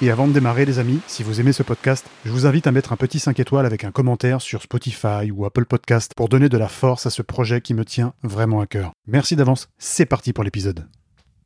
et avant de démarrer, les amis, si vous aimez ce podcast, je vous invite à mettre un petit 5 étoiles avec un commentaire sur Spotify ou Apple Podcast pour donner de la force à ce projet qui me tient vraiment à cœur. Merci d'avance, c'est parti pour l'épisode.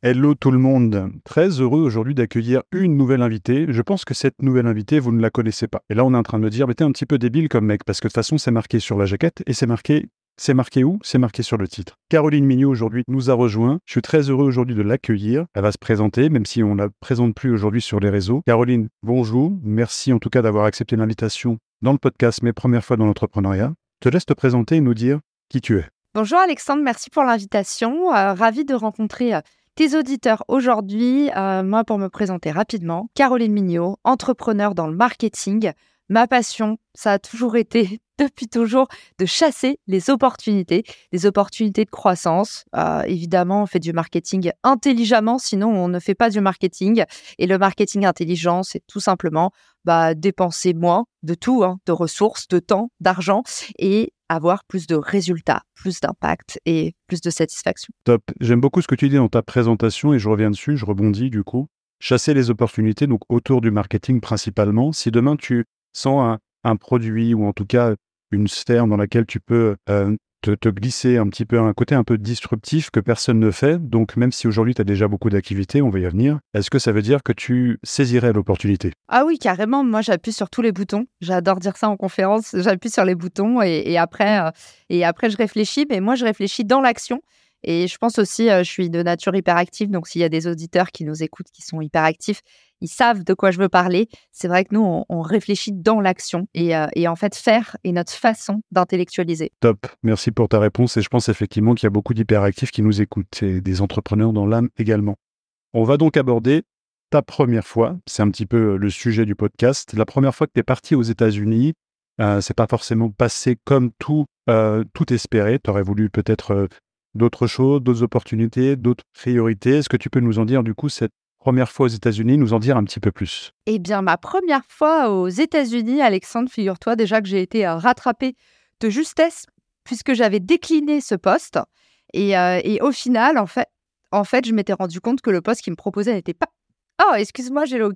Hello tout le monde, très heureux aujourd'hui d'accueillir une nouvelle invitée. Je pense que cette nouvelle invitée, vous ne la connaissez pas. Et là, on est en train de me dire, mais t'es un petit peu débile comme mec, parce que de toute façon, c'est marqué sur la jaquette et c'est marqué c'est marqué où? C'est marqué sur le titre. Caroline Mignot aujourd'hui nous a rejoint. Je suis très heureux aujourd'hui de l'accueillir. Elle va se présenter, même si on ne la présente plus aujourd'hui sur les réseaux. Caroline, bonjour. Merci en tout cas d'avoir accepté l'invitation dans le podcast Mes premières fois dans l'entrepreneuriat. Te laisse te présenter et nous dire qui tu es. Bonjour Alexandre, merci pour l'invitation. Euh, ravi de rencontrer euh, tes auditeurs aujourd'hui. Euh, moi, pour me présenter rapidement, Caroline Mignot, entrepreneur dans le marketing. Ma passion, ça a toujours été depuis toujours de chasser les opportunités, des opportunités de croissance. Euh, évidemment, on fait du marketing intelligemment, sinon on ne fait pas du marketing. Et le marketing intelligent, c'est tout simplement bah, dépenser moins de tout, hein, de ressources, de temps, d'argent, et avoir plus de résultats, plus d'impact et plus de satisfaction. Top. J'aime beaucoup ce que tu dis dans ta présentation et je reviens dessus, je rebondis du coup. Chasser les opportunités, donc autour du marketing principalement. Si demain tu sens un, produit ou en tout cas une sphère dans laquelle tu peux euh, te, glisser un petit peu un côté un peu disruptif que personne ne fait. Donc même si aujourd'hui tu as déjà beaucoup d'activités, on va y revenir, est-ce que ça veut dire que tu saisirais l'opportunité? Ah oui, carrément. Moi, j'appuie sur tous les boutons. J'adore dire ça en conférence. J'appuie sur les boutons et, après, euh, et après, je réfléchis. Mais moi, je réfléchis dans l'action. Et je pense aussi, je suis de nature hyperactive, donc s'il y a des auditeurs qui nous écoutent qui sont hyperactifs, ils savent de quoi je veux parler. C'est vrai que nous, on, réfléchit dans l'action et, en fait, faire est notre façon d'intellectualiser. Top, merci pour ta réponse et je pense effectivement qu'il y a beaucoup d'hyperactifs qui nous écoutent et des entrepreneurs dans l'âme également. On va donc aborder ta première fois, c'est un petit peu le sujet du podcast, la première fois que tu es parti aux États-Unis, euh, c'est pas forcément passé comme tout, tout espéré. Tu aurais voulu peut-être d'autres choses, d'autres opportunités, d'autres priorités. Est-ce que tu peux nous en dire du coup cette première fois aux États-Unis, nous en dire un petit peu plus? Eh bien, ma première fois aux États-Unis, Alexandre, figure-toi déjà que j'ai été euh, rattrapée de justesse puisque j'avais décliné ce poste. Et, euh, et, au final, en fait, en fait je m'étais rendu compte que le poste qui me proposait n'était pas. Oh, excuse-moi, j'ai le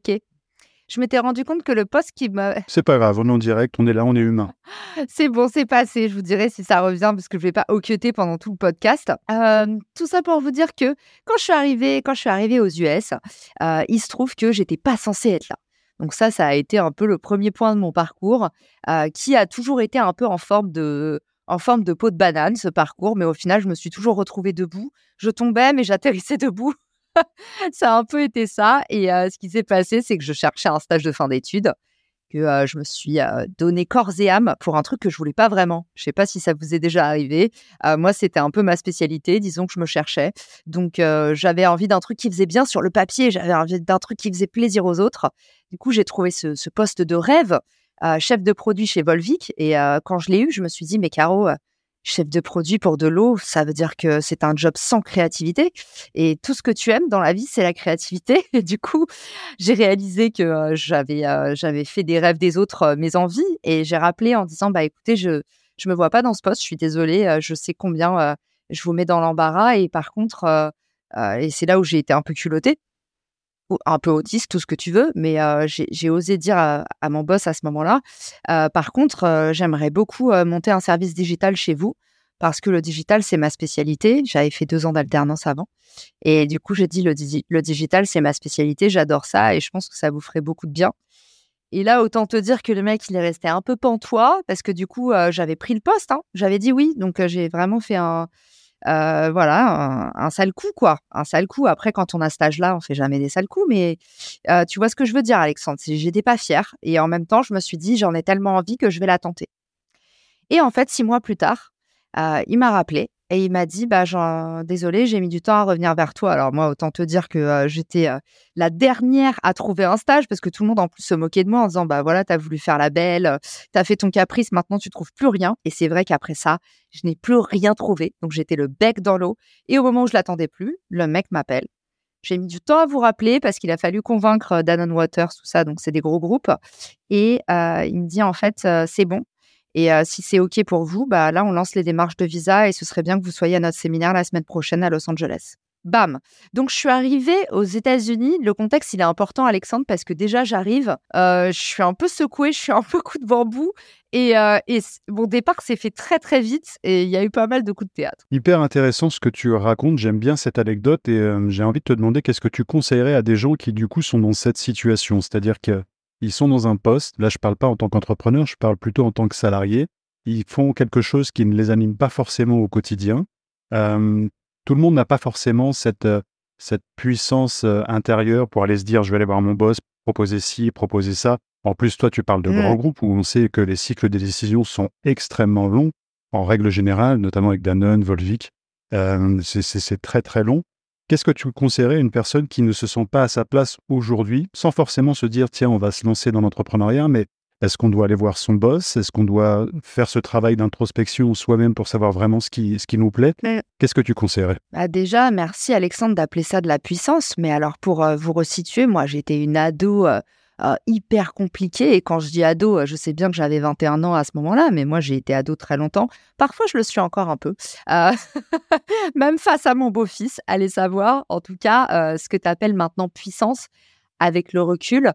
je m'étais rendu compte que le poste qui me... C'est pas grave, on est en direct, on est là, on est humain. c'est bon, c'est passé. Je vous dirai si ça revient parce que je vais pas occuper pendant tout le podcast. Euh, tout ça pour vous dire que quand je suis arrivée, quand je suis arrivée aux US, euh, il se trouve que j'étais pas censée être là. Donc ça, ça a été un peu le premier point de mon parcours, euh, qui a toujours été un peu en forme de en forme de peau de banane, ce parcours, mais au final, je me suis toujours retrouvée debout. Je tombais, mais j'atterrissais debout. ça a un peu été ça. Et euh, ce qui s'est passé, c'est que je cherchais un stage de fin d'études, que euh, je me suis euh, donné corps et âme pour un truc que je voulais pas vraiment. Je sais pas si ça vous est déjà arrivé. moi, c'était un peu ma spécialité. Disons que je me cherchais. Donc, j'avais envie d'un truc qui faisait bien sur le papier. J'avais envie d'un truc qui faisait plaisir aux autres. Du coup, j'ai trouvé ce, ce, poste de rêve, chef de produit chez Volvic. Et quand je l'ai eu, je me suis dit, mais Caro, chef de produit pour de l'eau, ça veut dire que c'est un job sans créativité. Et tout ce que tu aimes dans la vie, c'est la créativité. Et du coup, j'ai réalisé que euh, j'avais euh, j'avais fait des rêves des autres euh, mes envies. Et j'ai rappelé en disant, bah écoutez, je je me vois pas dans ce poste. Je suis désolée. je sais combien je vous mets dans l'embarras. Et par contre, et c'est là où j'ai été un peu culottée un peu autiste, tout ce que tu veux, mais j'ai osé dire à, mon boss à ce moment-là, par contre, j'aimerais beaucoup monter un service digital chez vous, parce que le digital, c'est ma spécialité. J'avais fait deux ans d'alternance avant. Et du coup, j'ai dit, le, digital, c'est ma spécialité, j'adore ça, et je pense que ça vous ferait beaucoup de bien. Et là, autant te dire que le mec, il est resté un peu pantois, parce que du coup, j'avais pris le poste, hein. j'avais dit oui, donc j'ai vraiment fait un euh, voilà, un, sale coup, quoi. Un sale coup. Après, quand on a cet âge-là, on fait jamais des sales coups, mais euh, tu vois ce que je veux dire, Alexandre. J'étais pas fière. Et en même temps, je me suis dit, j'en ai tellement envie que je vais la tenter. Et en fait, six mois plus tard, euh, il m'a rappelé Et il m'a dit, bah, désolé, j'ai mis du temps à revenir vers toi. Alors moi, autant te dire que euh, j'étais euh, la dernière à trouver un stage parce que tout le monde en plus se moquait de moi en disant, bah voilà, t'as voulu faire la belle, t'as fait ton caprice, maintenant tu trouves plus rien. Et c'est vrai qu'après ça, je n'ai plus rien trouvé. Donc j'étais le bec dans l'eau. Et au moment où je l'attendais plus, le mec m'appelle. J'ai mis du temps à vous rappeler parce qu'il a fallu convaincre Danone Waters, tout ça. Donc c'est des gros groupes. Et il me dit, en fait, c'est bon et si c'est OK pour vous, bah, là, on lance les démarches de visa et ce serait bien que vous soyez à notre séminaire la semaine prochaine à Los Angeles. Bam. Donc, je suis arrivée aux États-Unis. Le contexte, il est important, Alexandre, parce que déjà, j'arrive. je suis un peu secouée, je suis un peu coup de bambou. Et, mon départ s'est fait très, très vite. Et il y a eu pas mal de coups de théâtre. Hyper intéressant ce que tu racontes. J'aime bien cette anecdote. Et j'ai envie de te demander qu'est-ce que tu conseillerais à des gens qui, du coup, sont dans cette situation? C'est-à-dire que ils sont dans un poste, là je ne parle pas en tant qu'entrepreneur, je parle plutôt en tant que salarié, ils font quelque chose qui ne les anime pas forcément au quotidien. tout le monde n'a pas forcément cette, cette puissance intérieure pour aller se dire je vais aller voir mon boss, proposer ci, proposer ça. En plus, toi, tu parles de grands mmh. groupes où on sait que les cycles des décisions sont extrêmement longs, en règle générale, notamment avec Danone, Volvic. c'est très très long. Qu'est-ce que tu conseillerais à une personne qui ne se sent pas à sa place aujourd'hui, sans forcément se dire, tiens, on va se lancer dans l'entrepreneuriat, mais est-ce qu'on doit aller voir son boss? Est-ce qu'on doit faire ce travail d'introspection soi-même pour savoir vraiment ce qui, ce qui nous plaît? Qu'est-ce que tu conseillerais? Bah Déjà, merci Alexandre d'appeler ça de la puissance. Mais alors, pour euh, vous resituer, moi, j'étais une ado euh, euh, hyper compliqué. Et quand je dis ado, euh, je sais bien que j'avais 21 ans à ce moment-là, mais moi, j'ai été ado très longtemps. Parfois, je le suis encore un peu. Euh, même face à mon beau-fils, allez savoir, en tout cas, ce que tu appelles maintenant puissance avec le recul.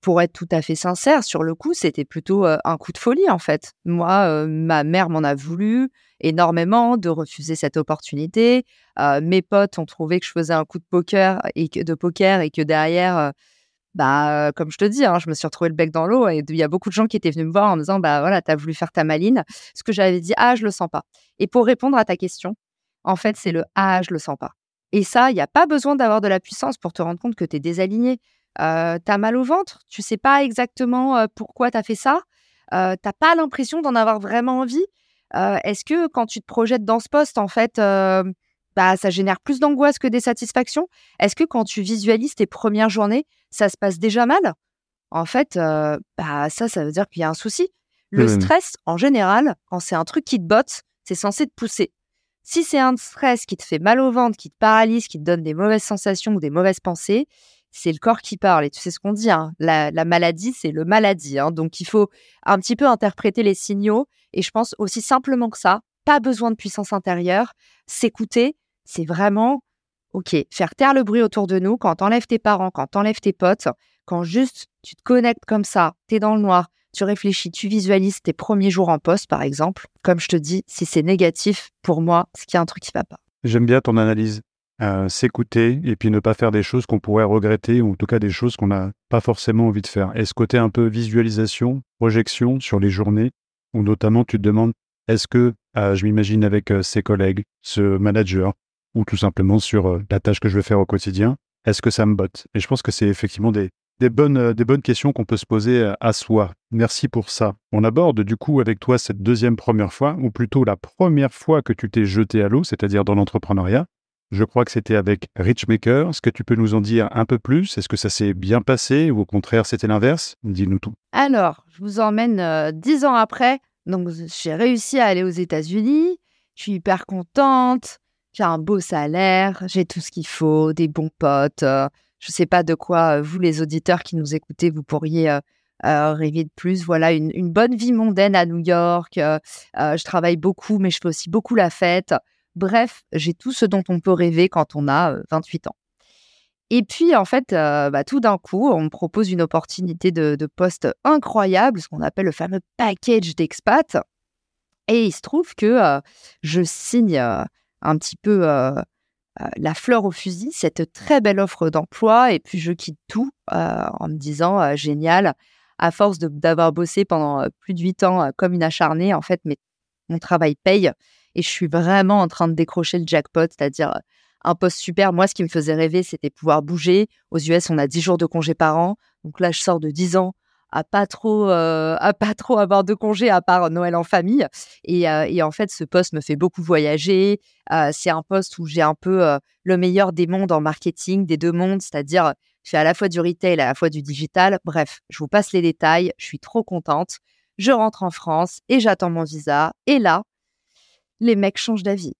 pour être tout à fait sincère, sur le coup, c'était plutôt un coup de folie, en fait. Moi, ma mère m'en a voulu énormément de refuser cette opportunité. mes potes ont trouvé que je faisais un coup de poker et que, de poker et que derrière, bah, comme je te dis, hein, je me suis retrouvée le bec dans l'eau et il y a beaucoup de gens qui étaient venus me voir en me disant, bah voilà, t'as voulu faire ta maline. Ce que j'avais dit, ah, je le sens pas. Et pour répondre à ta question, en fait, c'est le ah, je le sens pas. Et ça, il n'y a pas besoin d'avoir de la puissance pour te rendre compte que tu es désaligné. Euh, tu as mal au ventre, tu sais pas exactement pourquoi tu as fait ça, euh, t'as pas l'impression d'en avoir vraiment envie. Est-ce que quand tu te projettes dans ce poste, en fait, bah, ça génère plus d'angoisse que des satisfactions Est-ce que quand tu visualises tes premières journées, ça se passe déjà mal? En fait, euh, bah, ça, ça veut dire qu'il y a un souci. Le stress, en général, quand c'est un truc qui te botte, c'est censé te pousser. Si c'est un stress qui te fait mal au ventre, qui te paralyse, qui te donne des mauvaises sensations ou des mauvaises pensées, c'est le corps qui parle. Et tu sais ce qu'on dit, hein, la, maladie, c'est le maladie. Hein. donc il faut un petit peu interpréter les signaux. Et je pense aussi simplement que ça, pas besoin de puissance intérieure, s'écouter c'est vraiment, OK, faire taire le bruit autour de nous quand t'enlèves tes parents, quand t'enlèves tes potes, quand juste tu te connectes comme ça, t'es dans le noir, tu réfléchis, tu visualises tes premiers jours en poste, par exemple. Comme je te dis, si c'est négatif, pour moi, c'est qu'il y a un truc qui va pas. J'aime bien ton analyse. Euh, s'écouter et puis ne pas faire des choses qu'on pourrait regretter ou en tout cas des choses qu'on n'a pas forcément envie de faire. Et ce côté un peu visualisation, projection sur les journées où notamment tu te demandes est-ce que euh, je m'imagine avec euh, ses collègues, ce manager, ou tout simplement sur euh, la tâche que je vais faire au quotidien. Est-ce que ça me botte? Et je pense que c'est effectivement des, bonnes, euh, des bonnes questions qu'on peut se poser euh, à soi. Merci pour ça. On aborde du coup avec toi cette deuxième première fois, ou plutôt la première fois que tu t'es jeté à l'eau, c'est-à-dire dans l'entrepreneuriat. Je crois que c'était avec Richmaker. Est-ce que tu peux nous en dire un peu plus? Est-ce que ça s'est bien passé ou au contraire c'était l'inverse? Dis-nous tout. Alors, je vous emmène dix ans après. Donc, j'ai réussi à aller aux États-Unis. Je suis hyper contente j'ai un beau salaire, j'ai tout ce qu'il faut, des bons potes. Euh, je ne sais pas de quoi, euh, vous les auditeurs qui nous écoutez, vous pourriez euh, rêver de plus. Voilà, une, bonne vie mondaine à New York. je travaille beaucoup, mais je fais aussi beaucoup la fête. Bref, j'ai tout ce dont on peut rêver quand on a 28 ans. Et puis, en fait, bah, tout d'un coup, on me propose une opportunité de, de poste incroyable, ce qu'on appelle le fameux package d'expat. Et il se trouve que je signe un petit peu euh, euh, la fleur au fusil, cette très belle offre d'emploi. Et puis, je quitte tout euh, en me disant, génial, à force d'avoir bossé pendant plus de huit ans comme une acharnée, en fait, mais mon travail paye. Et je suis vraiment en train de décrocher le jackpot, c'est-à-dire un poste super. Moi, ce qui me faisait rêver, c'était pouvoir bouger. Aux US, on a 10 jours de congé par an. Donc là, je sors de 10 ans à pas trop à pas trop avoir de congés à part Noël en famille. Et, et en fait, ce poste me fait beaucoup voyager. c'est un poste où j'ai un peu le meilleur des mondes en marketing, des deux mondes, c'est-à-dire je fais à la fois du retail, à la fois du digital. Bref, je vous passe les détails. Je suis trop contente. Je rentre en France et j'attends mon visa. Et là, les mecs changent d'avis.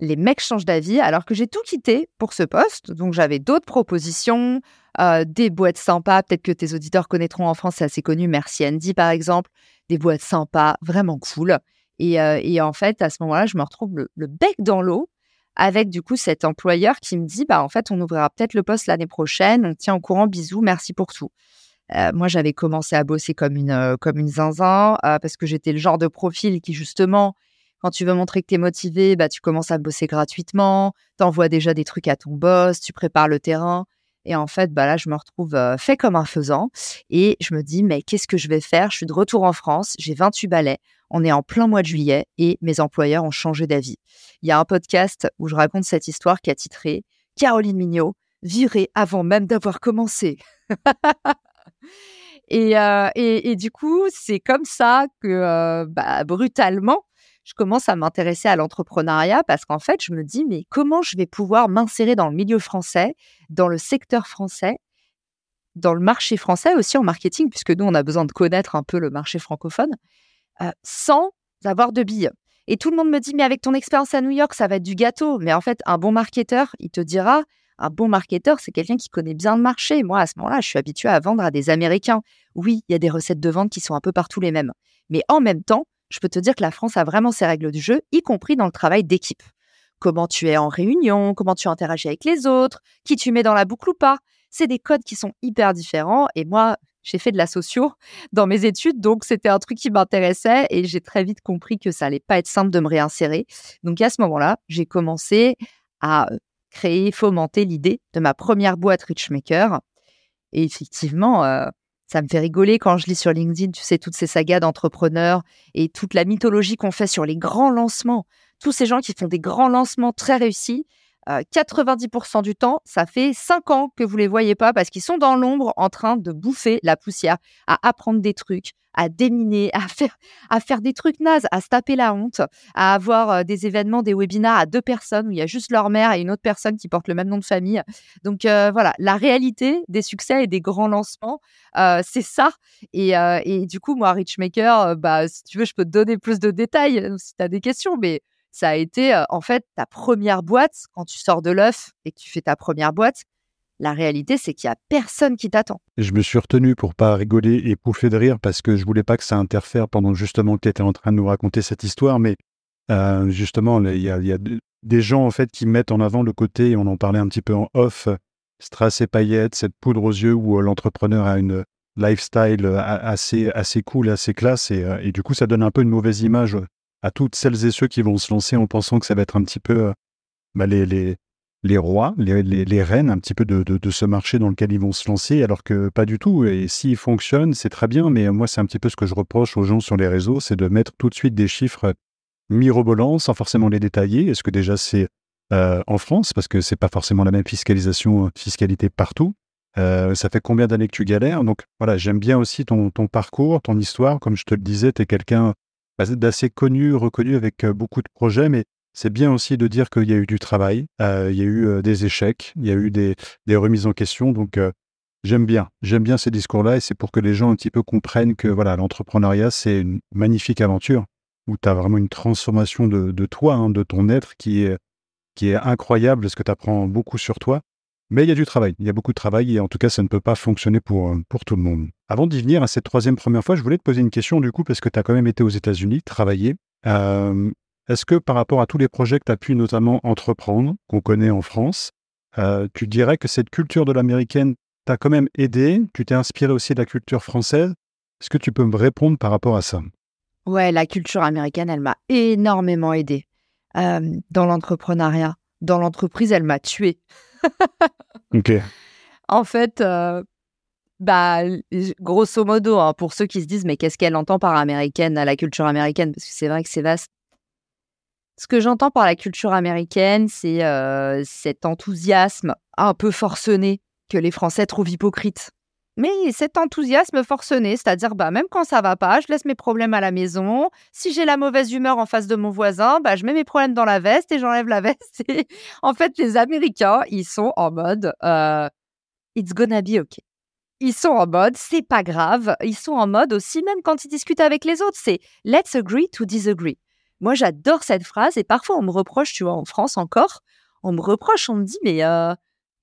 Les mecs changent d'avis alors que j'ai tout quitté pour ce poste. Donc j'avais d'autres propositions, euh, des boîtes sympas. Peut-être que tes auditeurs connaîtront en France, c'est assez connu. Merci Andy par exemple. Des boîtes sympas, vraiment cool. Et, euh, en fait, à ce moment-là, je me retrouve le, bec dans l'eau avec du coup cet employeur qui me dit bah en fait on ouvrira peut-être le poste l'année prochaine. On tient au courant. Bisous, merci pour tout. Euh, moi, j'avais commencé à bosser comme une, comme une zinzin parce que j'étais le genre de profil qui, justement, quand tu veux montrer que tu es motivé, bah, tu commences à bosser gratuitement, tu envoies déjà des trucs à ton boss, tu prépares le terrain. Et en fait, bah là, je me retrouve fait comme un faisant. Et je me dis, mais qu'est-ce que je vais faire? Je suis de retour en France, j'ai 28 balais, on est en plein mois de juillet et mes employeurs ont changé d'avis. Il y a un podcast où je raconte cette histoire qui a titré Caroline Mignot, virée avant même d'avoir commencé. et, et, du coup, c'est comme ça que, bah, brutalement, je commence à m'intéresser à l'entrepreneuriat parce qu'en fait, je me dis, mais comment je vais pouvoir m'insérer dans le milieu français, dans le secteur français, dans le marché français aussi en marketing, puisque nous, on a besoin de connaître un peu le marché francophone, euh, sans avoir de billes. Et tout le monde me dit, mais avec ton expérience à New York, ça va être du gâteau. Mais en fait, un bon marketeur, il te dira, un bon marketeur, c'est quelqu'un qui connaît bien le marché. Moi, à ce moment-là, je suis habituée à vendre à des Américains. Oui, il y a des recettes de vente qui sont un peu partout les mêmes. Mais en même temps, je peux te dire que la France a vraiment ses règles du jeu, y compris dans le travail d'équipe. Comment tu es en réunion, comment tu interagis avec les autres, qui tu mets dans la boucle ou pas. C'est des codes qui sont hyper différents. Et moi, j'ai fait de la socio dans mes études, donc c'était un truc qui m'intéressait et j'ai très vite compris que ça allait pas être simple de me réinsérer. Donc à ce moment-là, j'ai commencé à créer, fomenter l'idée de ma première boîte Richmaker. Et effectivement, euh, ça me fait rigoler quand je lis sur LinkedIn, tu sais, toutes ces sagas d'entrepreneurs et toute la mythologie qu'on fait sur les grands lancements. Tous ces gens qui font des grands lancements très réussis 90% euh, du temps, ça fait 5 ans que vous les voyez pas parce qu'ils sont dans l'ombre en train de bouffer la poussière, à apprendre des trucs, à déminer, à faire, à faire des trucs nazes, à se taper la honte, à avoir euh, des événements, des webinars à deux personnes où il y a juste leur mère et une autre personne qui porte le même nom de famille. Donc euh, voilà, la réalité des succès et des grands lancements, c'est ça. Et, et, du coup, moi, Richmaker, bah, si tu veux, je peux te donner plus de détails si tu as des questions, mais ça a été en fait ta première boîte quand tu sors de l'œuf et que tu fais ta première boîte. La réalité, c'est qu'il y a personne qui t'attend. Je me suis retenu pour pas rigoler et pouffer de rire parce que je voulais pas que ça interfère pendant justement que tu étais en train de nous raconter cette histoire. Mais justement, il y, a, des gens en fait qui mettent en avant le côté, on en parlait un petit peu en off, strass et paillettes, cette poudre aux yeux où l'entrepreneur a une lifestyle assez, assez cool, assez classe. Et, et, du coup, ça donne un peu une mauvaise image à toutes celles et ceux qui vont se lancer en pensant que ça va être un petit peu euh, bah, les, les, rois, les, reines un petit peu de, ce marché dans lequel ils vont se lancer, alors que pas du tout. Et s'ils fonctionnent, c'est très bien, mais moi, c'est un petit peu ce que je reproche aux gens sur les réseaux, c'est de mettre tout de suite des chiffres mirobolants sans forcément les détailler. Est-ce que déjà c'est euh, en France, parce que c'est pas forcément la même fiscalisation, euh, fiscalité partout. ça fait combien d'années que tu galères? Donc voilà, j'aime bien aussi ton, ton parcours, ton histoire. Comme je te le disais, tu es quelqu'un bah, d'assez connu, reconnu avec beaucoup de projets, mais c'est bien aussi de dire qu'il y a eu du travail, il y a eu des échecs, il y a eu des, remises en question. Donc, j'aime bien, j'aime bien ces discours-là et c'est pour que les gens un petit peu comprennent que voilà, l'entrepreneuriat, c'est une magnifique aventure où tu as vraiment une transformation de, toi, hein, de ton être qui est, qui est incroyable parce que tu apprends beaucoup sur toi. Mais il y a du travail, il y a beaucoup de travail et en tout cas, ça ne peut pas fonctionner pour, euh, pour tout le monde. Avant d'y venir à cette troisième première fois, je voulais te poser une question du coup, parce que tu as quand même été aux États-Unis, travailler. Euh, est-ce que par rapport à tous les projets que tu as pu notamment entreprendre, qu'on connaît en France, euh, tu dirais que cette culture de l'américaine t'a quand même aidé Tu t'es inspiré aussi de la culture française? Est-ce que tu peux me répondre par rapport à ça? Ouais, la culture américaine, elle m'a énormément aidé dans l'entrepreneuriat. Dans l'entreprise, elle m'a tué. ok. En fait, euh, bah, grosso modo, hein, pour ceux qui se disent, mais qu'est-ce qu'elle entend par américaine, à la culture américaine? Parce que c'est vrai que c'est vaste. Ce que j'entends par la culture américaine, c'est euh, cet enthousiasme un peu forcené que les Français trouvent hypocrite. mais cet enthousiasme forcené, c'est-à-dire bah, même quand ça va pas, je laisse mes problèmes à la maison. Si j'ai la mauvaise humeur en face de mon voisin, bah, je mets mes problèmes dans la veste et j'enlève la veste. en fait, les Américains, ils sont en mode euh, It's gonna be okay. Ils sont en mode c'est pas grave. Ils sont en mode aussi, même quand ils discutent avec les autres, c'est Let's agree to disagree. Moi, j'adore cette phrase et parfois on me reproche, tu vois, en France encore, on me reproche, on me dit mais. Euh,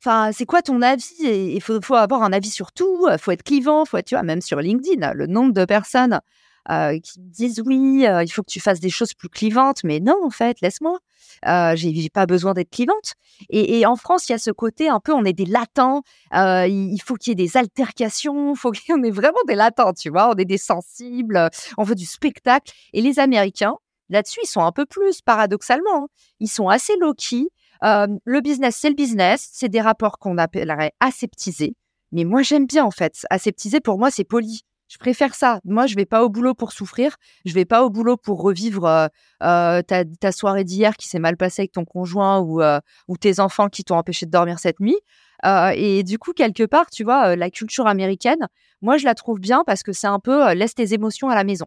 Enfin, c'est quoi ton avis? Il faut, avoir un avis sur tout. Il faut être clivant. Faut être, tu vois, même sur LinkedIn, le nombre de personnes euh, qui disent oui, euh, il faut que tu fasses des choses plus clivantes. Mais non, en fait, laisse-moi. Euh, j'ai pas besoin d'être clivante. Et, en France, il y a ce côté un peu, on est des latents. Euh, il faut qu'il y ait des altercations. Faut qu'on est vraiment des latents, tu vois. On est des sensibles. On veut du spectacle. Et les Américains, là-dessus, ils sont un peu plus paradoxalement. Hein. Ils sont assez low-key. Euh, le business, c'est le business. C'est des rapports qu'on appellerait aseptisés. Mais moi, j'aime bien, en fait. Aseptisé, pour moi, c'est poli. Je préfère ça. Moi, je vais pas au boulot pour souffrir. Je vais pas au boulot pour revivre euh, euh, ta, soirée d'hier qui s'est mal passée avec ton conjoint ou, ou tes enfants qui t'ont empêché de dormir cette nuit. et du coup, quelque part, tu vois, la culture américaine, moi, je la trouve bien parce que c'est un peu laisse tes émotions à la maison.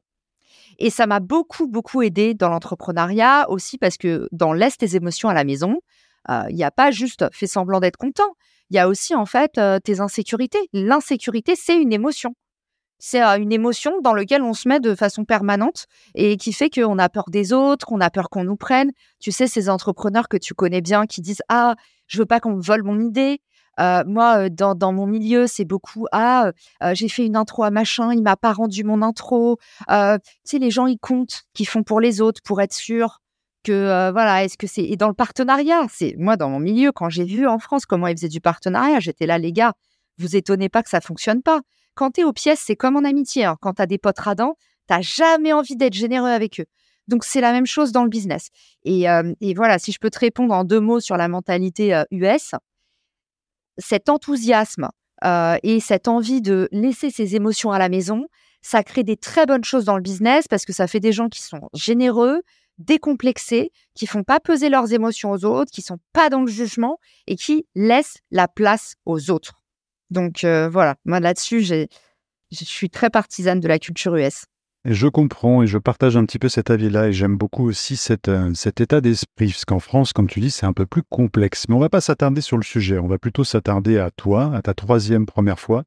Et ça m'a beaucoup, beaucoup aidé dans l'entrepreneuriat aussi parce que dans laisse tes émotions à la maison, il n'y a pas juste fait semblant d'être content. Il y a aussi en fait tes insécurités. L'insécurité, c'est une émotion. C'est une émotion dans laquelle on se met de façon permanente et qui fait qu'on a peur des autres, qu'on a peur qu'on nous prenne. Tu sais, ces entrepreneurs que tu connais bien qui disent Ah, je veux pas qu'on me vole mon idée. Moi, dans, dans, mon milieu, c'est beaucoup Ah, j'ai fait une intro à machin, il m'a pas rendu mon intro. tu sais, les gens, ils comptent, qu'ils font pour les autres, pour être sûrs que euh, voilà, est-ce que c'est et dans le partenariat, moi dans mon milieu quand j'ai vu en France comment ils faisaient du partenariat, j'étais là les gars, vous étonnez pas que ça fonctionne pas. Quand tu es aux pièces, c'est comme en amitié, hein. quand tu as des potes radins, t'as jamais envie d'être généreux avec eux. Donc c'est la même chose dans le business. Et, euh, voilà, si je peux te répondre en deux mots sur la mentalité US, euh, cet enthousiasme et cette envie de laisser ses émotions à la maison, ça crée des très bonnes choses dans le business parce que ça fait des gens qui sont généreux, décomplexés, qui font pas peser leurs émotions aux autres, qui sont pas dans le jugement et qui laissent la place aux autres. Donc euh, voilà, moi là-dessus, je suis très partisane de la culture US. Et je comprends et je partage un petit peu cet avis-là et j'aime beaucoup aussi cet, euh, cet état d'esprit, parce qu'en France, comme tu dis, c'est un peu plus complexe. Mais on va pas s'attarder sur le sujet, on va plutôt s'attarder à toi, à ta troisième première fois.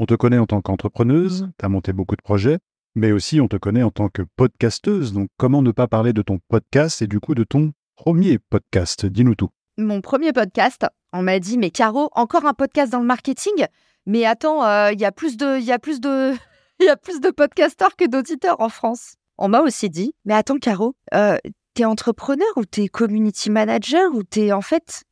On te connaît en tant qu'entrepreneuse, tu as monté beaucoup de projets, mais aussi on te connaît en tant que podcasteuse. Donc comment ne pas parler de ton podcast et du coup de ton premier podcast? Dis-nous tout. Mon premier podcast, on m'a dit mais Caro, encore un podcast dans le marketing? Mais attends, euh, il y a plus de il y a plus de il y a plus de podcasteurs que d'auditeurs en France. On m'a aussi dit mais attends Caro, euh, t'es entrepreneur ou t'es community manager ou t'es en fait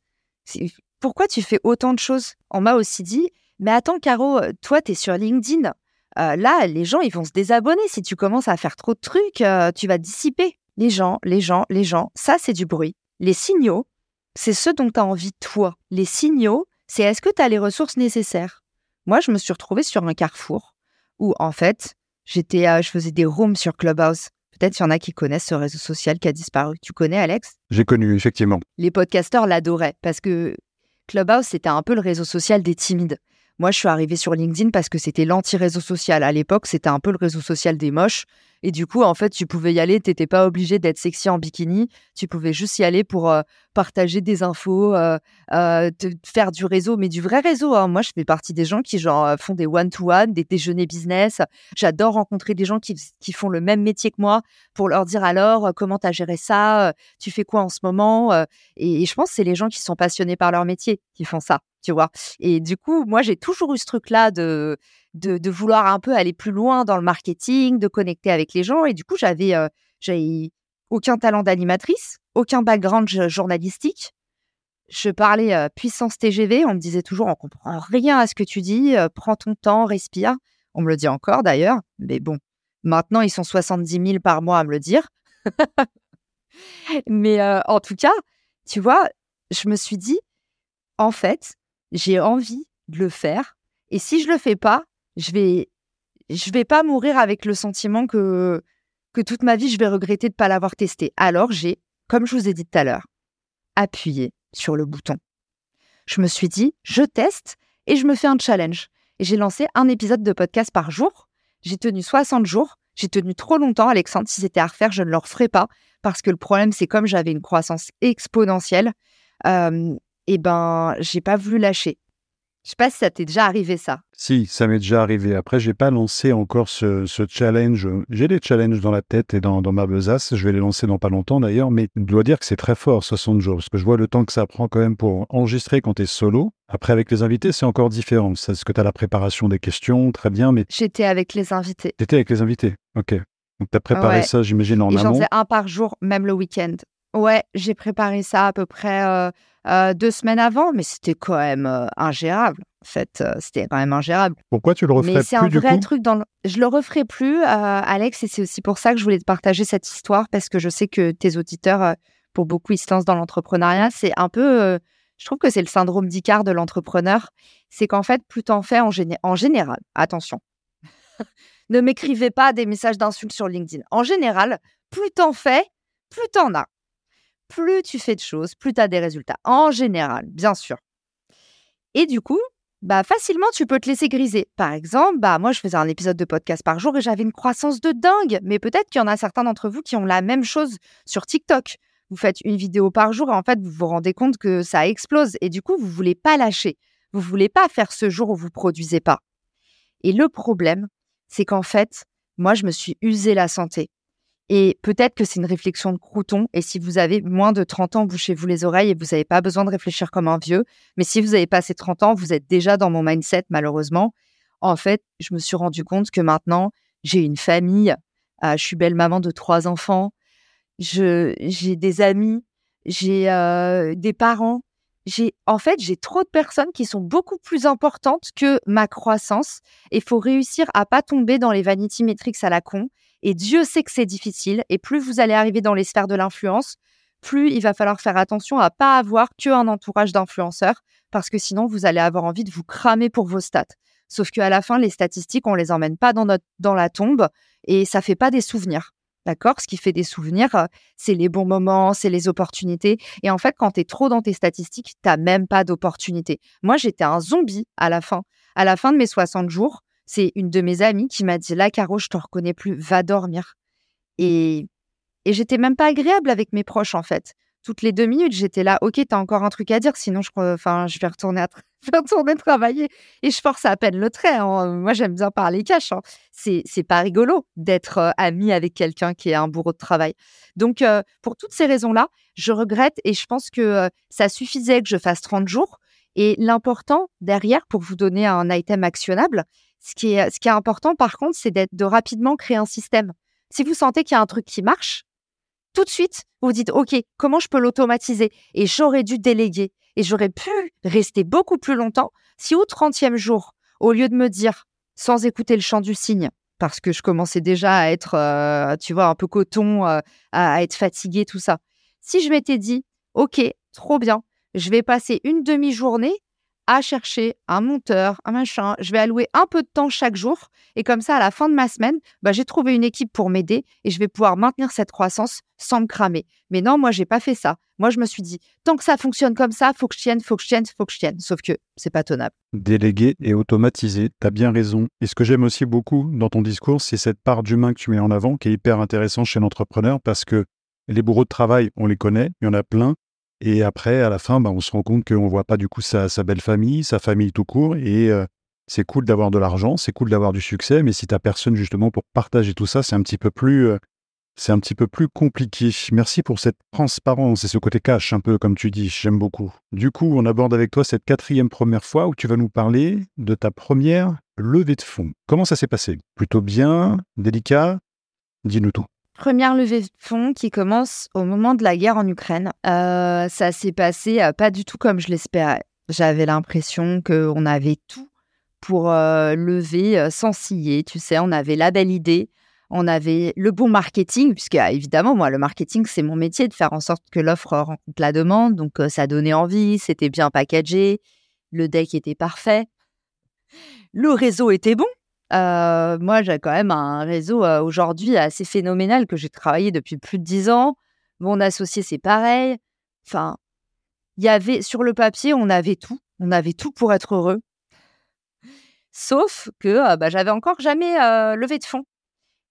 pourquoi tu fais autant de choses? On m'a aussi dit mais attends Caro, toi t'es sur LinkedIn, euh, là, les gens, ils vont se désabonner. Si tu commences à faire trop de trucs, euh, tu vas dissiper. Les gens, les gens, les gens, ça, c'est du bruit. Les signaux, c'est ce dont tu as envie toi. Les signaux, c'est est-ce que tu as les ressources nécessaires? Moi, je me suis retrouvée sur un carrefour où, en fait, j'étais, je faisais des rooms sur Clubhouse. Peut-être qu'il y en a qui connaissent ce réseau social qui a disparu. Tu connais, Alex? J'ai connu, effectivement. Les podcasteurs l'adoraient parce que Clubhouse, c'était un peu le réseau social des timides. Moi, je suis arrivée sur LinkedIn parce que c'était l'anti-réseau social. À l'époque, c'était un peu le réseau social des moches. Et du coup, en fait, tu pouvais y aller, tu n'étais pas obligé d'être sexy en bikini. Tu pouvais juste y aller pour euh, partager des infos, euh, euh, faire du réseau, mais du vrai réseau. Hein. Moi, je fais partie des gens qui genre, font des one-to-one, des déjeuners business. J'adore rencontrer des gens qui, font le même métier que moi pour leur dire alors, comment tu as géré ça Tu fais quoi en ce moment et, et je pense que c'est les gens qui sont passionnés par leur métier qui font ça tu vois. Et du coup, moi, j'ai toujours eu ce truc-là de de, vouloir un peu aller plus loin dans le marketing, de connecter avec les gens. Et du coup, j'avais euh, aucun talent d'animatrice, aucun background journalistique. Je parlais euh, puissance TGV. On me disait toujours, on comprend rien à ce que tu dis. Euh, prends ton temps, respire. On me le dit encore d'ailleurs. Mais bon, maintenant, ils sont 70 000 par mois à me le dire. Mais en tout cas, tu vois, je me suis dit, en fait, j'ai envie de le faire. Et si je le fais pas, je vais, je vais pas mourir avec le sentiment que, que toute ma vie, je vais regretter de ne pas l'avoir testé. Alors, j'ai, comme je vous ai dit tout à l'heure, appuyé sur le bouton. Je me suis dit, je teste et je me fais un challenge. et j'ai lancé un épisode de podcast par jour. J'ai tenu 60 jours. J'ai tenu trop longtemps, Alexandre. Si c'était à refaire, je ne le referais pas parce que le problème, c'est comme j'avais une croissance exponentielle, euh, et ben, j'ai pas voulu lâcher. Je sais pas si ça t'est déjà arrivé ça. Si, ça m'est déjà arrivé. Après, j'ai pas lancé encore ce, challenge. J'ai des challenges dans la tête et dans, ma besace. Je vais les lancer dans pas longtemps d'ailleurs, mais je dois dire que c'est très fort, 60 jours, parce que je vois le temps que ça prend quand même pour enregistrer quand tu es solo. Après, avec les invités, c'est encore différent. C'est-à-dire que tu as la préparation des questions, très bien, mais... J'étais avec les invités. T'étais avec les invités, ok. Donc tu as préparé ça, j'imagine, en et amont. J'en faisais un par jour, même le week-end. Ouais, j'ai préparé ça à peu près euh, euh, deux semaines avant, mais c'était quand même euh, ingérable. En fait, c'était quand même ingérable. Pourquoi tu le referais mais c'est un vrai truc dans Je le referai plus, Alex, et c'est aussi pour ça que je voulais te partager cette histoire, parce que je sais que tes auditeurs, pour beaucoup, ils se lancent dans l'entrepreneuriat. C'est un peu... je trouve que c'est le syndrome d'Icare de l'entrepreneur. C'est qu'en fait, plus t'en fais en, en général, attention, ne m'écrivez pas des messages d'insultes sur LinkedIn. En général, plus t'en fais, plus t'en as plus tu fais de choses, plus tu as des résultats. En général, bien sûr. Et du coup, bah facilement tu peux te laisser griser. Par exemple, bah moi je faisais un épisode de podcast par jour et j'avais une croissance de dingue, mais peut-être qu'il y en a certains d'entre vous qui ont la même chose sur TikTok. Vous faites une vidéo par jour et en fait vous vous rendez compte que ça explose et du coup vous voulez pas lâcher. Vous voulez pas faire ce jour où vous produisez pas. Et le problème, c'est qu'en fait, moi je me suis usé la santé. Et peut-être que c'est une réflexion de crouton. Et si vous avez moins de 30 ans, bouchez-vous les oreilles et vous n'avez pas besoin de réfléchir comme un vieux. Mais si vous avez passé 30 ans, vous êtes déjà dans mon mindset, malheureusement. En fait, je me suis rendu compte que maintenant, j'ai une famille. Euh, je suis belle maman de trois enfants. j'ai des amis. J'ai euh, des parents. En fait, j'ai trop de personnes qui sont beaucoup plus importantes que ma croissance. Et il faut réussir à pas tomber dans les vanity metrics à la con et Dieu sait que c'est difficile. Et plus vous allez arriver dans les sphères de l'influence, plus il va falloir faire attention à pas avoir qu'un entourage d'influenceurs, parce que sinon vous allez avoir envie de vous cramer pour vos stats. Sauf qu'à la fin, les statistiques, on les emmène pas dans, notre, dans la tombe et ça fait pas des souvenirs. D'accord? Ce qui fait des souvenirs, euh, c'est les bons moments, c'est les opportunités. Et en fait, quand tu es trop dans tes statistiques, tu même pas d'opportunités. Moi, j'étais un zombie à la fin. À la fin de mes 60 jours, c'est une de mes amies qui m'a dit Là, Caro, je te reconnais plus, va dormir. Et, et j'étais même pas agréable avec mes proches, en fait. Toutes les deux minutes, j'étais là, ok, t'as encore un truc à dire, sinon je, enfin, je, vais retourner à retourner travailler. Et je force à peine le trait. Hein. Moi, j'aime bien parler cash. Hein. C'est, c'est pas rigolo d'être euh, ami avec quelqu'un qui est un bourreau de travail. Donc, euh, pour toutes ces raisons-là, je regrette et je pense que euh, ça suffisait que je fasse 30 jours. Et l'important derrière, pour vous donner un item actionnable, ce qui est, ce qui est important, par contre, c'est de rapidement créer un système. Si vous sentez qu'il y a un truc qui marche, tout de suite, vous dites, OK, comment je peux l'automatiser? Et j'aurais dû déléguer. Et j'aurais pu rester beaucoup plus longtemps si au 30e jour, au lieu de me dire, sans écouter le chant du cygne, parce que je commençais déjà à être, euh, tu vois, un peu coton, euh, à être fatiguée, tout ça. Si je m'étais dit, OK, trop bien, je vais passer une demi-journée à chercher un monteur, un machin. Je vais allouer un peu de temps chaque jour. Et comme ça, à la fin de ma semaine, bah, j'ai trouvé une équipe pour m'aider et je vais pouvoir maintenir cette croissance sans me cramer. Mais non, moi, j'ai pas fait ça. Moi, je me suis dit, tant que ça fonctionne comme ça, faut que je tienne, faut que je tienne, faut que je tienne. Sauf que c'est pas tenable. Déléguer et automatiser, tu as bien raison. Et ce que j'aime aussi beaucoup dans ton discours, c'est cette part d'humain que tu mets en avant qui est hyper intéressant chez l'entrepreneur parce que les bourreaux de travail, on les connaît, il y en a plein. Et après, à la fin, bah, on se rend compte qu'on ne voit pas du coup sa, belle famille, sa famille tout court. Et euh, c'est cool d'avoir de l'argent, c'est cool d'avoir du succès, mais si tu personne justement pour partager tout ça, c'est un petit peu plus... Euh, c'est un petit peu plus compliqué. Merci pour cette transparence et ce côté cash, un peu comme tu dis, j'aime beaucoup. Du coup, on aborde avec toi cette quatrième première fois où tu vas nous parler de ta première levée de fonds. Comment ça s'est passé? Plutôt bien? Délicat? Dis-nous tout. Première levée de fonds qui commence au moment de la guerre en Ukraine. Euh, ça s'est passé euh, pas du tout comme je l'espérais. J'avais l'impression qu'on avait tout pour euh, lever sans scier. Tu sais, on avait la belle idée, on avait le bon marketing, puisque évidemment, moi, le marketing, c'est mon métier de faire en sorte que l'offre rencontre la demande. Donc, ça donnait envie, c'était bien packagé, le deck était parfait, le réseau était bon. Euh, moi, j'ai quand même un réseau euh, aujourd'hui assez phénoménal que j'ai travaillé depuis plus de dix ans. Mon associé, c'est pareil. Enfin, il y avait sur le papier, on avait tout. On avait tout pour être heureux. Sauf que bah, j'avais encore jamais levé de fond.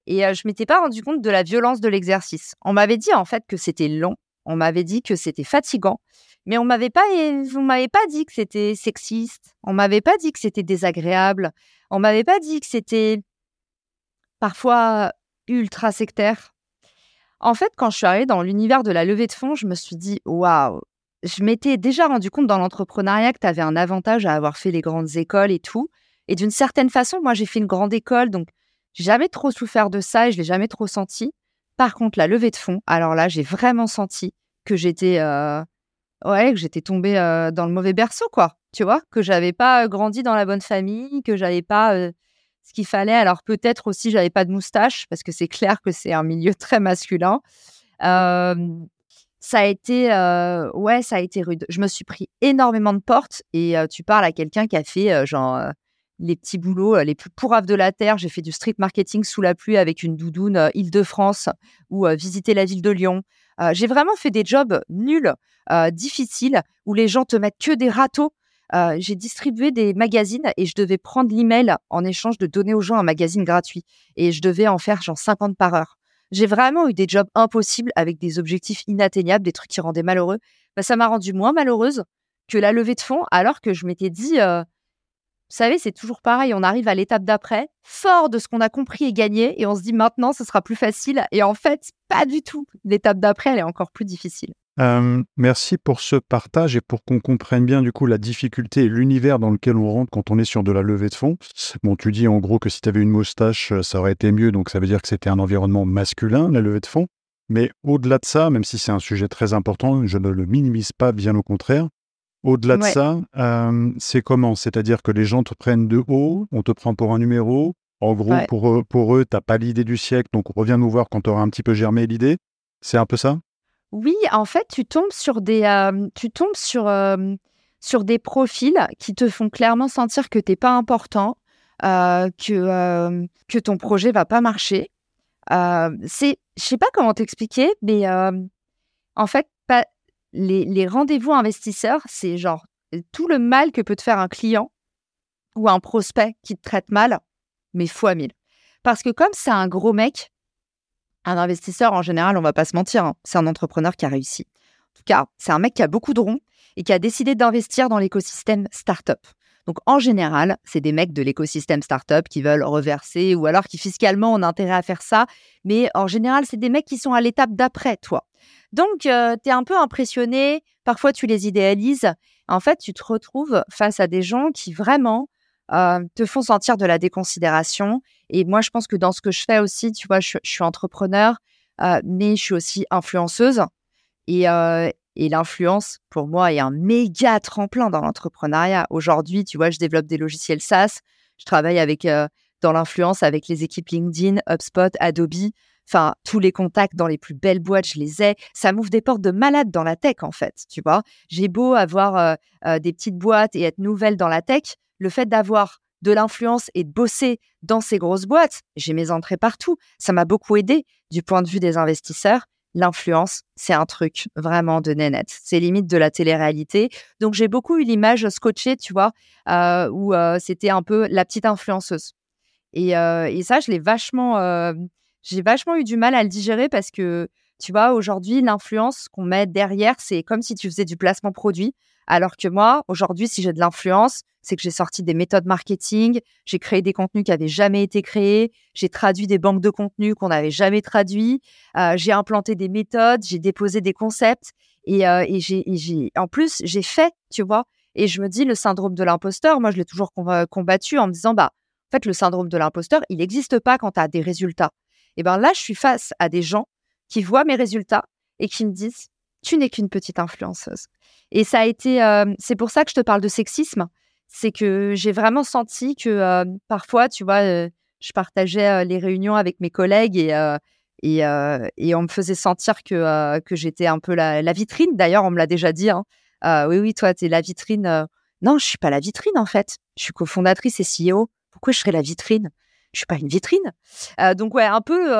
Et je m'étais pas rendu compte de la violence de l'exercice. On m'avait dit en fait que c'était long. On m'avait dit que c'était fatigant. Mais on m'avait pas, m'avez pas dit que c'était sexiste. On m'avait pas dit que c'était désagréable. On m'avait pas dit que c'était parfois ultra sectaire. En fait, quand je suis arrivée dans l'univers de la levée de fonds, je me suis dit waouh. Je m'étais déjà rendu compte dans l'entrepreneuriat que tu avais un avantage à avoir fait les grandes écoles et tout. Et d'une certaine façon, moi, j'ai fait une grande école, donc j'ai jamais trop souffert de ça et je l'ai jamais trop senti. Par contre, la levée de fonds, alors là, j'ai vraiment senti que j'étais euh, ouais, que j'étais tombée euh, dans le mauvais berceau, quoi. Tu vois, que j'avais pas grandi dans la bonne famille, que j'avais pas euh, ce qu'il fallait. Alors peut-être aussi, j'avais pas de moustache, parce que c'est clair que c'est un milieu très masculin. ça a été, ouais, ça a été rude. Je me suis pris énormément de portes et tu parles à quelqu'un qui a fait genre les petits boulots les plus pourraves de la terre. J'ai fait du street marketing sous la pluie avec une doudoune Île-de-France ou visiter la ville de Lyon. j'ai vraiment fait des jobs nuls, difficiles, où les gens te mettent que des râteaux. j'ai distribué des magazines et je devais prendre l'email en échange de donner aux gens un magazine gratuit. Et je devais en faire genre 50 par heure. J'ai vraiment eu des jobs impossibles avec des objectifs inatteignables, des trucs qui rendaient malheureux. Bah, ça m'a rendu moins malheureuse que la levée de fonds, alors que je m'étais dit, vous savez, c'est toujours pareil. On arrive à l'étape d'après, fort de ce qu'on a compris et gagné, et on se dit maintenant, ce sera plus facile. Et en fait, pas du tout. L'étape d'après, elle est encore plus difficile. Merci pour ce partage et pour qu'on comprenne bien du coup la difficulté et l'univers dans lequel on rentre quand on est sur de la levée de fonds. Bon, tu dis en gros que si tu avais une moustache, euh, ça aurait été mieux, donc ça veut dire que c'était un environnement masculin, la levée de fonds. Mais au-delà de ça, même si c'est un sujet très important, je ne le minimise pas, bien au contraire, au-delà de ça, c'est comment? C'est-à-dire que les gens te prennent de haut, on te prend pour un numéro. En gros, pour eux, pour eux, t'as pas l'idée du siècle, donc reviens nous voir quand tu auras un petit peu germé l'idée. C'est un peu ça? Oui, en fait, tu tombes sur des, tu tombes sur, sur des profils qui te font clairement sentir que t'es pas important, que, que ton projet va pas marcher. c'est, je sais pas comment t'expliquer, mais en fait, les, rendez-vous investisseurs, c'est genre tout le mal que peut te faire un client ou un prospect qui te traite mal, mais fois mille. Parce que comme c'est un gros mec, un investisseur, en général, on va pas se mentir, hein, c'est un entrepreneur qui a réussi. En tout cas, c'est un mec qui a beaucoup de ronds et qui a décidé d'investir dans l'écosystème startup. Donc, en général, c'est des mecs de l'écosystème startup qui veulent reverser ou alors qui fiscalement ont intérêt à faire ça. Mais en général, c'est des mecs qui sont à l'étape d'après toi. Donc, euh, tu es un peu impressionné, parfois tu les idéalises. En fait, tu te retrouves face à des gens qui vraiment euh, te font sentir de la déconsidération. Et moi, je pense que dans ce que je fais aussi, tu vois, je, suis entrepreneur, euh, mais je suis aussi influenceuse. Et, et l'influence, pour moi, est un méga tremplin dans l'entrepreneuriat. Aujourd'hui, tu vois, je développe des logiciels SaaS. Je travaille avec, dans l'influence avec les équipes LinkedIn, HubSpot, Adobe. Enfin, tous les contacts dans les plus belles boîtes, je les ai. Ça m'ouvre des portes de malade dans la tech, en fait. Tu vois, j'ai beau avoir euh, euh, des petites boîtes et être nouvelle dans la tech, le fait d'avoir de l'influence et de bosser dans ces grosses boîtes, j'ai mes entrées partout. Ça m'a beaucoup aidé du point de vue des investisseurs. L'influence, c'est un truc vraiment de nénette. C'est limite de la télé-réalité. Donc, j'ai beaucoup eu l'image scotchée, tu vois, euh, où c'était un peu la petite influenceuse. Et, et ça, je l'ai vachement j'ai vachement eu du mal à le digérer parce que, tu vois, aujourd'hui, l'influence qu'on met derrière, c'est comme si tu faisais du placement produit. Alors que moi, aujourd'hui, si j'ai de l'influence, c'est que j'ai sorti des méthodes marketing, j'ai créé des contenus qui n'avaient jamais été créés, j'ai traduit des banques de contenus qu'on n'avait jamais traduits, euh, j'ai implanté des méthodes, j'ai déposé des concepts et, euh, et j'ai, en plus, j'ai fait, tu vois. Et je me dis, le syndrome de l'imposteur, moi, je l'ai toujours combattu en me disant, bah, en fait, le syndrome de l'imposteur, il n'existe pas quand tu as des résultats et ben là, je suis face à des gens qui voient mes résultats et qui me disent tu n'es qu'une petite influenceuse. Et ça a été, euh, c'est pour ça que je te parle de sexisme, c'est que j'ai vraiment senti que euh, parfois, tu vois, euh, je partageais les réunions avec mes collègues et et, et, on me faisait sentir que que j'étais un peu la, vitrine. D'ailleurs, on me l'a déjà dit. Hein. oui, oui, toi, tu es la vitrine. non, je suis pas la vitrine en fait. Je suis cofondatrice et CEO. Pourquoi je serais la vitrine? Je suis pas une vitrine. Donc ouais, un peu,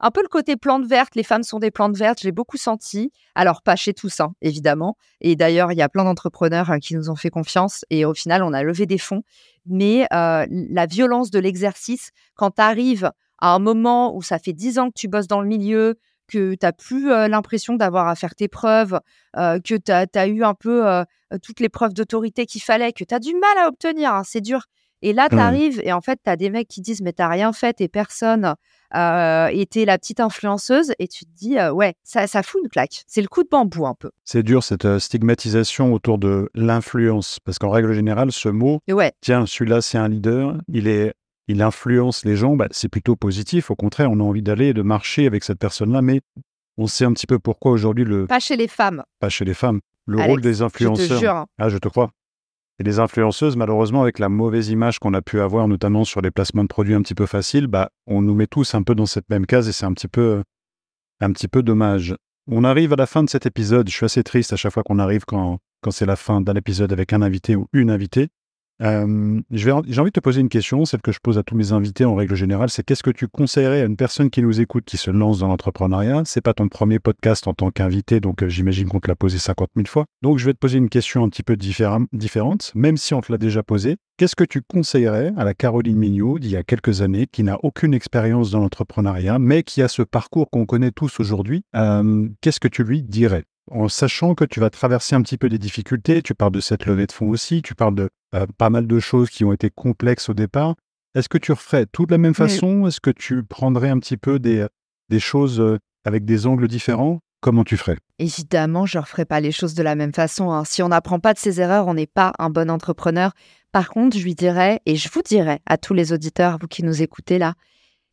un peu le côté plante verte. Les femmes sont des plantes vertes. J'ai beaucoup senti. Alors, pas chez tous, hein, évidemment. Et d'ailleurs, il y a plein d'entrepreneurs euh, qui nous ont fait confiance. Et au final, on a levé des fonds. Mais euh, la violence de l'exercice, quand tu arrives à un moment où ça fait dix ans que tu bosses dans le milieu, que tu n'as plus euh, l'impression d'avoir à faire tes preuves, que tu as, eu un peu toutes les preuves d'autorité qu'il fallait, que tu as du mal à obtenir, hein, c'est dur. Et là, tu arrives et en fait, tu as des mecs qui disent Mais t'as rien fait et personne euh, était la petite influenceuse. Et tu te dis Ouais, ça, ça fout une claque. C'est le coup de bambou un peu. C'est dur cette stigmatisation autour de l'influence. Parce qu'en règle générale, ce mot, ouais. tiens, celui-là, c'est un leader, il est. Il influence les gens, bah, c'est plutôt positif. Au contraire, on a envie d'aller et de marcher avec cette personne-là, mais on sait un petit peu pourquoi aujourd'hui le. Pas chez les femmes. Pas chez les femmes. Le rôle des influenceurs. Je te jure. Ah, je te crois. Et les influenceuses, malheureusement, avec la mauvaise image qu'on a pu avoir, notamment sur les placements de produits un petit peu faciles, bah, on nous met tous un peu dans cette même case et c'est un petit peu, un petit peu dommage. On arrive à la fin de cet épisode. Je suis assez triste à chaque fois qu'on arrive quand, quand c'est la fin d'un épisode avec un invité ou une invitée. Euh, j'ai envie de te poser une question, celle que je pose à tous mes invités en règle générale, c'est qu'est-ce que tu conseillerais à une personne qui nous écoute, qui se lance dans l'entrepreneuriat? C'est pas ton premier podcast en tant qu'invité, donc euh, j'imagine qu'on te l'a posé 50 000 fois. Donc je vais te poser une question un petit peu différente, même si on te l'a déjà posée. Qu'est-ce que tu conseillerais à la Caroline Mignot d'il y a quelques années, qui n'a aucune expérience dans l'entrepreneuriat, mais qui a ce parcours qu'on connaît tous aujourd'hui? Euh, Qu'est-ce que tu lui dirais? En sachant que tu vas traverser un petit peu des difficultés. Tu parles de cette levée de fonds aussi, tu parles de euh, pas mal de choses qui ont été complexes au départ. Est-ce que tu referais tout de la même façon? Est-ce que tu prendrais un petit peu des, des choses euh, avec des angles différents? Comment tu ferais? Évidemment, je ne referais pas les choses de la même façon. Hein. Si on n'apprend pas de ses erreurs, on n'est pas un bon entrepreneur. Par contre, je lui dirais, et je vous dirais à tous les auditeurs, vous qui nous écoutez là,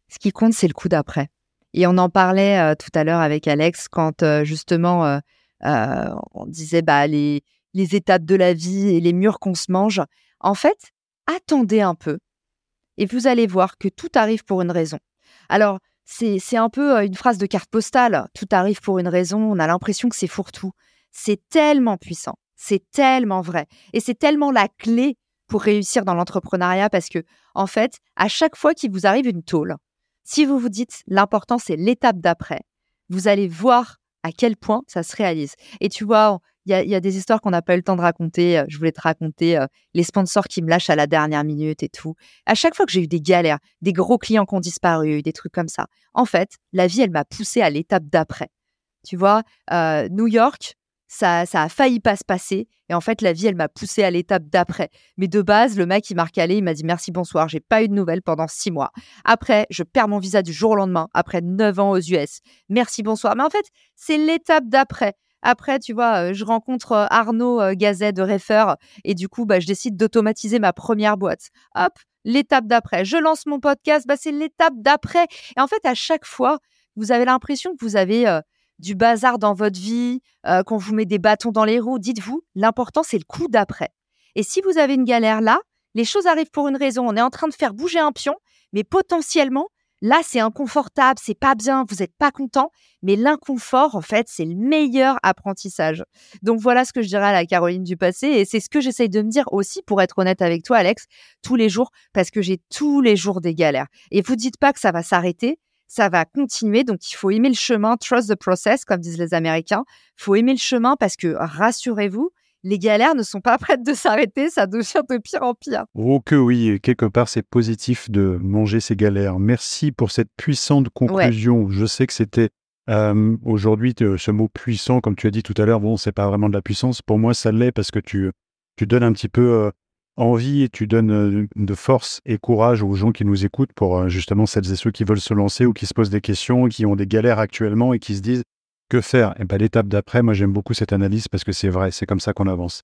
ce qui compte, c'est le coup d'après. Et on en parlait euh, tout à l'heure avec Alex quand justement euh, on disait bah, les, les étapes de la vie et les murs qu'on se mange. En fait, attendez un peu et vous allez voir que tout arrive pour une raison. Alors, c'est un peu euh, une phrase de carte postale. Tout arrive pour une raison. On a l'impression que c'est fourre-tout. C'est tellement puissant. C'est tellement vrai. Et c'est tellement la clé pour réussir dans l'entrepreneuriat parce que, en fait, à chaque fois qu'il vous arrive une tôle, si vous vous dites l'important, c'est l'étape d'après, vous allez voir à quel point ça se réalise. Et tu vois, il y, a, des histoires qu'on n'a pas eu le temps de raconter. Euh, je voulais te raconter euh, les sponsors qui me lâchent à la dernière minute et tout. À chaque fois que j'ai eu des galères, des gros clients qui ont disparu, des trucs comme ça, en fait, la vie, elle m'a poussé à l'étape d'après. Tu vois, euh, New York, ça, ça a failli pas se passer. Et en fait, la vie, elle m'a poussé à l'étape d'après. Mais de base, le mec, il m'a recalé, il m'a dit merci, bonsoir. J'ai pas eu de nouvelles pendant six mois. Après, je perds mon visa du jour au lendemain, après neuf ans aux US. Merci, bonsoir. Mais en fait, c'est l'étape d'après. Après, tu vois, euh, je rencontre euh, Arnaud euh, Gazet de Refer et du coup, bah, je décide d'automatiser ma première boîte. Hop, l'étape d'après. Je lance mon podcast, bah, c'est l'étape d'après. Et en fait, à chaque fois, vous avez l'impression que vous avez du bazar dans votre vie, euh, qu'on vous met des bâtons dans les roues, dites-vous, l'important c'est le coup d'après. Et si vous avez une galère là, les choses arrivent pour une raison. On est en train de faire bouger un pion, mais potentiellement, là c'est inconfortable, c'est pas bien, vous n'êtes pas content, mais l'inconfort, en fait, c'est le meilleur apprentissage. Donc voilà ce que je dirais à la Caroline du passé, et c'est ce que j'essaye de me dire aussi, pour être honnête avec toi, Alex, tous les jours, parce que j'ai tous les jours des galères. Et vous dites pas que ça va s'arrêter, ça va continuer. Donc, il faut aimer le chemin, trust the process, comme disent les Américains. Il faut aimer le chemin parce que, rassurez-vous, les galères ne sont pas prêtes de s'arrêter, ça devient de pire en pire. Oh que oui, quelque part c'est positif de manger ces galères. Merci pour cette puissante conclusion. Je sais que c'était euh, aujourd'hui ce mot puissant, comme tu as dit tout à l'heure, bon, c'est pas vraiment de la puissance. Pour moi, ça l'est parce que tu, tu donnes un petit peu euh, envie et tu donnes euh, de force et courage aux gens qui nous écoutent pour euh, justement celles et ceux qui veulent se lancer ou qui se posent des questions, qui ont des galères actuellement et qui se disent que faire? Et eh bien l'étape d'après, moi j'aime beaucoup cette analyse parce que c'est vrai, c'est comme ça qu'on avance.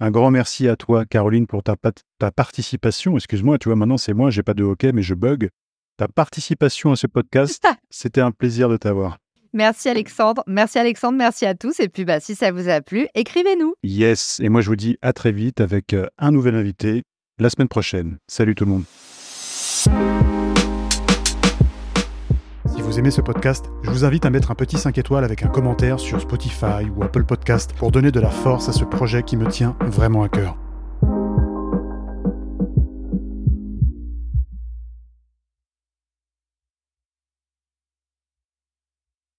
Un grand merci à toi, Caroline, pour ta, ta participation. Excuse-moi, tu vois, maintenant c'est moi, j'ai pas de hockey, mais je bug. Ta participation à ce podcast, c'était un plaisir de t'avoir. Merci Alexandre, merci Alexandre, merci à tous. Et puis bah, si ça vous a plu, écrivez-nous. Yes, et moi je vous dis à très vite avec euh, un nouvel invité la semaine prochaine. Salut tout le monde. Si vous aimez ce podcast, je vous invite à mettre un petit 5 étoiles avec un commentaire sur Spotify ou Apple Podcast pour donner de la force à ce projet qui me tient vraiment à cœur.